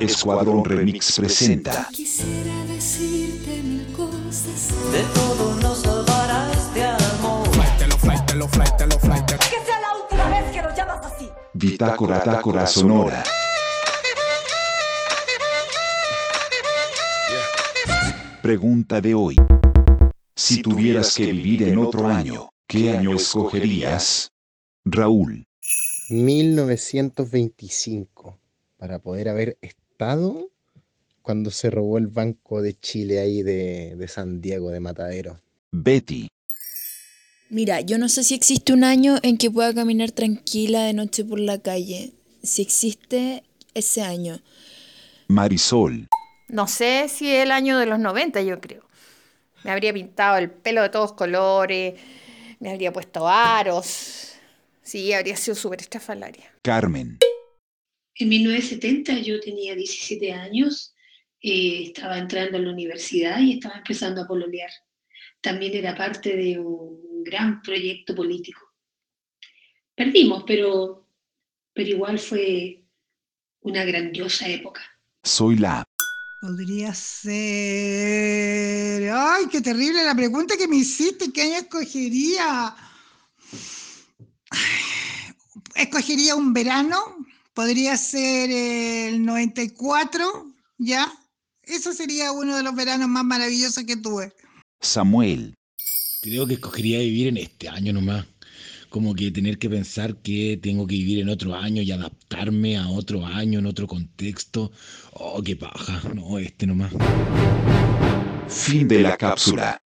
Escuadrón Remix presenta. Quisiera decirte mil cosas. De todo nos salvará este amor. Que sea la última vez que lo llamas así. Bitácora Tácora Sonora. Pregunta de hoy. Si tuvieras que vivir en otro año, ¿qué año escogerías? Raúl. 1925, para poder haber estado cuando se robó el Banco de Chile ahí de, de San Diego de Matadero. Betty. Mira, yo no sé si existe un año en que pueda caminar tranquila de noche por la calle. Si existe ese año. Marisol. No sé si el año de los 90, yo creo. Me habría pintado el pelo de todos colores, me habría puesto aros. Sí, habría sido súper estrafalaria. Carmen. En 1970 yo tenía 17 años, eh, estaba entrando a la universidad y estaba empezando a pololear. También era parte de un gran proyecto político. Perdimos, pero, pero igual fue una grandiosa época. Soy la. Podría ser. ¡Ay, qué terrible la pregunta que me hiciste! ¿Qué año escogería? Escogería un verano. Podría ser el 94, ¿ya? Eso sería uno de los veranos más maravillosos que tuve. Samuel. Creo que escogería vivir en este año nomás. Como que tener que pensar que tengo que vivir en otro año y adaptarme a otro año, en otro contexto. Oh, qué paja. No, este nomás. Fin de la cápsula.